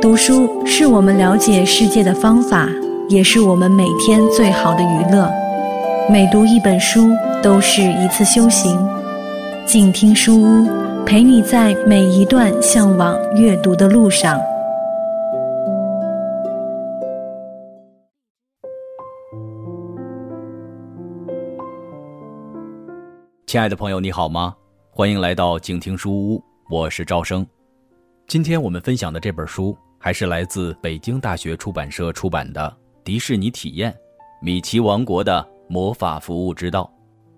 读书是我们了解世界的方法，也是我们每天最好的娱乐。每读一本书，都是一次修行。静听书屋，陪你在每一段向往阅读的路上。亲爱的朋友，你好吗？欢迎来到静听书屋，我是赵生。今天我们分享的这本书。还是来自北京大学出版社出版的《迪士尼体验：米奇王国的魔法服务之道》，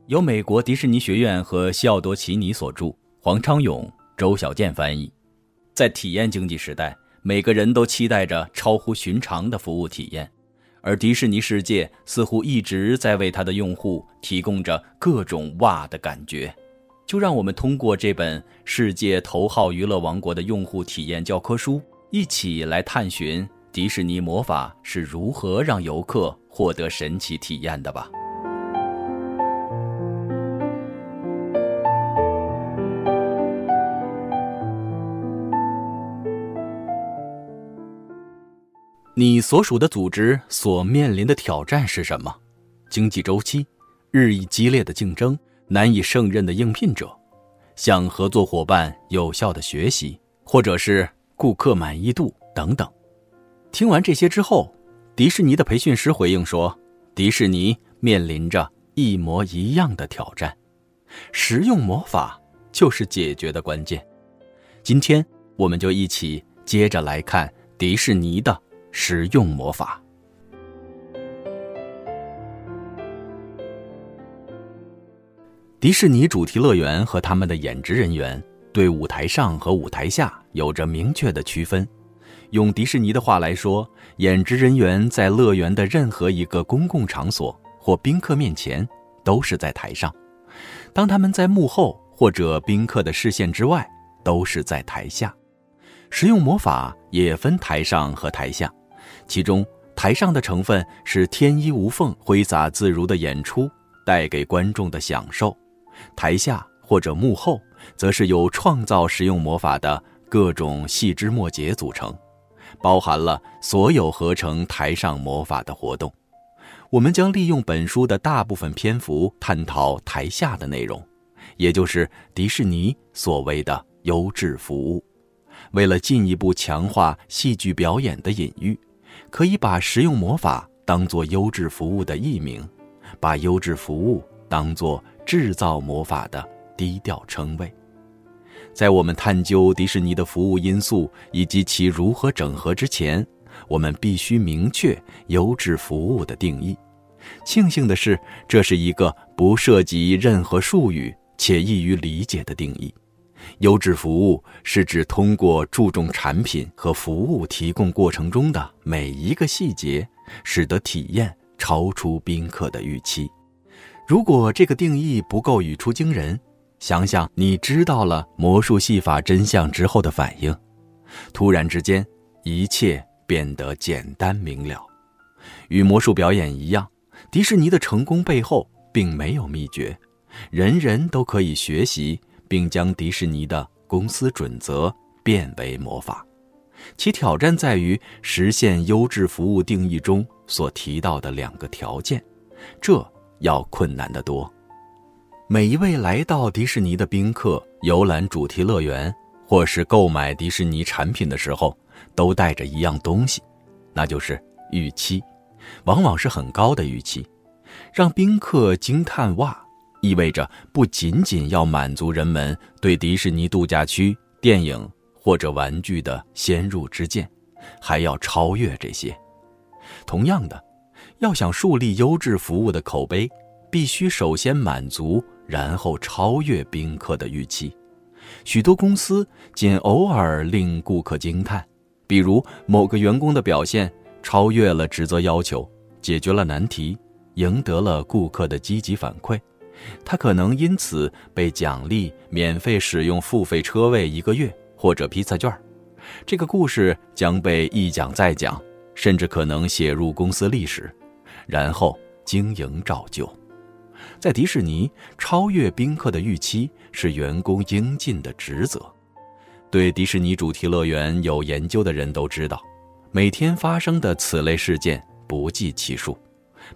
由美国迪士尼学院和西奥多·奇尼所著，黄昌勇、周小健翻译。在体验经济时代，每个人都期待着超乎寻常的服务体验，而迪士尼世界似乎一直在为它的用户提供着各种哇的感觉。就让我们通过这本世界头号娱乐王国的用户体验教科书。一起来探寻迪士尼魔法是如何让游客获得神奇体验的吧。你所属的组织所面临的挑战是什么？经济周期、日益激烈的竞争、难以胜任的应聘者、向合作伙伴有效的学习，或者是？顾客满意度等等。听完这些之后，迪士尼的培训师回应说：“迪士尼面临着一模一样的挑战，实用魔法就是解决的关键。”今天，我们就一起接着来看迪士尼的实用魔法。迪士尼主题乐园和他们的演职人员。对舞台上和舞台下有着明确的区分。用迪士尼的话来说，演职人员在乐园的任何一个公共场所或宾客面前都是在台上；当他们在幕后或者宾客的视线之外，都是在台下。使用魔法也分台上和台下，其中台上的成分是天衣无缝、挥洒自如的演出带给观众的享受；台下或者幕后。则是由创造实用魔法的各种细枝末节组成，包含了所有合成台上魔法的活动。我们将利用本书的大部分篇幅探讨台下的内容，也就是迪士尼所谓的优质服务。为了进一步强化戏剧表演的隐喻，可以把实用魔法当作优质服务的译名，把优质服务当作制造魔法的。低调称谓，在我们探究迪士尼的服务因素以及其如何整合之前，我们必须明确优质服务的定义。庆幸的是，这是一个不涉及任何术语且易于理解的定义。优质服务是指通过注重产品和服务提供过程中的每一个细节，使得体验超出宾客的预期。如果这个定义不够语出惊人，想想你知道了魔术戏法真相之后的反应，突然之间，一切变得简单明了。与魔术表演一样，迪士尼的成功背后并没有秘诀，人人都可以学习，并将迪士尼的公司准则变为魔法。其挑战在于实现优质服务定义中所提到的两个条件，这要困难得多。每一位来到迪士尼的宾客游览主题乐园，或是购买迪士尼产品的时候，都带着一样东西，那就是预期，往往是很高的预期。让宾客惊叹哇，意味着不仅仅要满足人们对迪士尼度假区、电影或者玩具的先入之见，还要超越这些。同样的，要想树立优质服务的口碑，必须首先满足。然后超越宾客的预期，许多公司仅偶尔令顾客惊叹，比如某个员工的表现超越了职责要求，解决了难题，赢得了顾客的积极反馈，他可能因此被奖励免费使用付费车位一个月或者披萨券。这个故事将被一讲再讲，甚至可能写入公司历史，然后经营照旧。在迪士尼，超越宾客的预期是员工应尽的职责。对迪士尼主题乐园有研究的人都知道，每天发生的此类事件不计其数。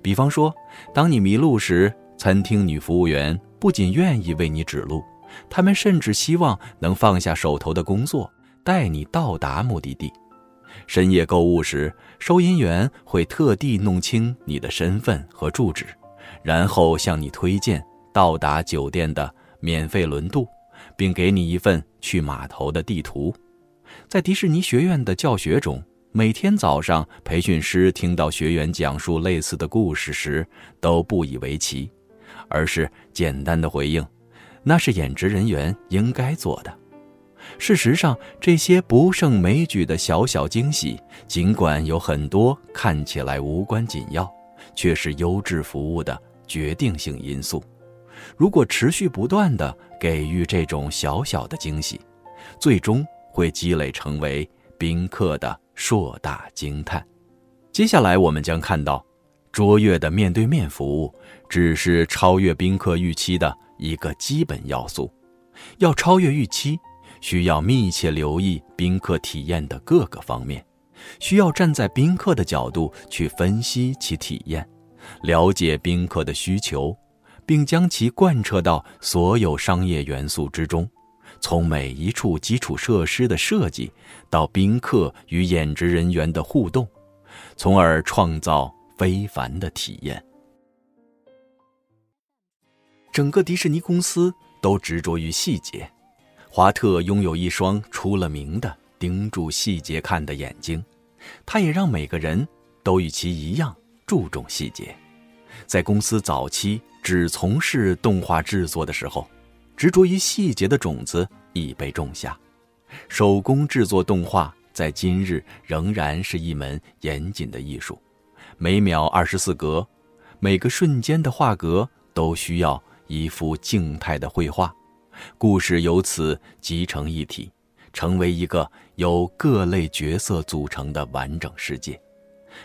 比方说，当你迷路时，餐厅女服务员不仅愿意为你指路，他们甚至希望能放下手头的工作，带你到达目的地。深夜购物时，收银员会特地弄清你的身份和住址，然后向你推荐到达酒店的免费轮渡，并给你一份去码头的地图。在迪士尼学院的教学中，每天早上，培训师听到学员讲述类似的故事时，都不以为奇，而是简单的回应：“那是演职人员应该做的。”事实上，这些不胜枚举的小小惊喜，尽管有很多看起来无关紧要，却是优质服务的决定性因素。如果持续不断地给予这种小小的惊喜，最终会积累成为宾客的硕大惊叹。接下来我们将看到，卓越的面对面服务只是超越宾客预期的一个基本要素。要超越预期。需要密切留意宾客体验的各个方面，需要站在宾客的角度去分析其体验，了解宾客的需求，并将其贯彻到所有商业元素之中，从每一处基础设施的设计到宾客与演职人员的互动，从而创造非凡的体验。整个迪士尼公司都执着于细节。华特拥有一双出了名的盯住细节看的眼睛，他也让每个人都与其一样注重细节。在公司早期只从事动画制作的时候，执着于细节的种子已被种下。手工制作动画在今日仍然是一门严谨的艺术，每秒二十四格，每个瞬间的画格都需要一幅静态的绘画。故事由此集成一体，成为一个由各类角色组成的完整世界。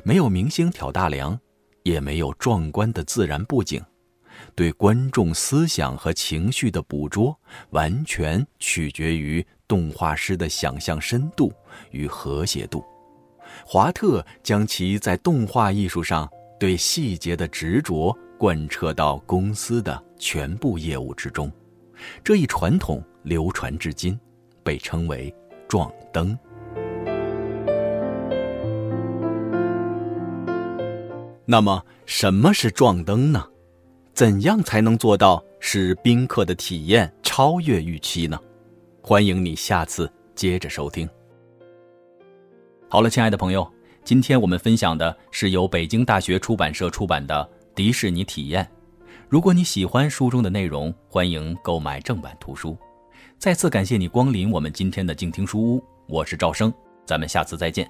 没有明星挑大梁，也没有壮观的自然布景，对观众思想和情绪的捕捉，完全取决于动画师的想象深度与和谐度。华特将其在动画艺术上对细节的执着贯彻到公司的全部业务之中。这一传统流传至今，被称为“撞灯”。那么，什么是撞灯呢？怎样才能做到使宾客的体验超越预期呢？欢迎你下次接着收听。好了，亲爱的朋友，今天我们分享的是由北京大学出版社出版的《迪士尼体验》。如果你喜欢书中的内容，欢迎购买正版图书。再次感谢你光临我们今天的静听书屋，我是赵生，咱们下次再见。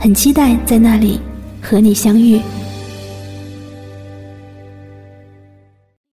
很期待在那里和你相遇。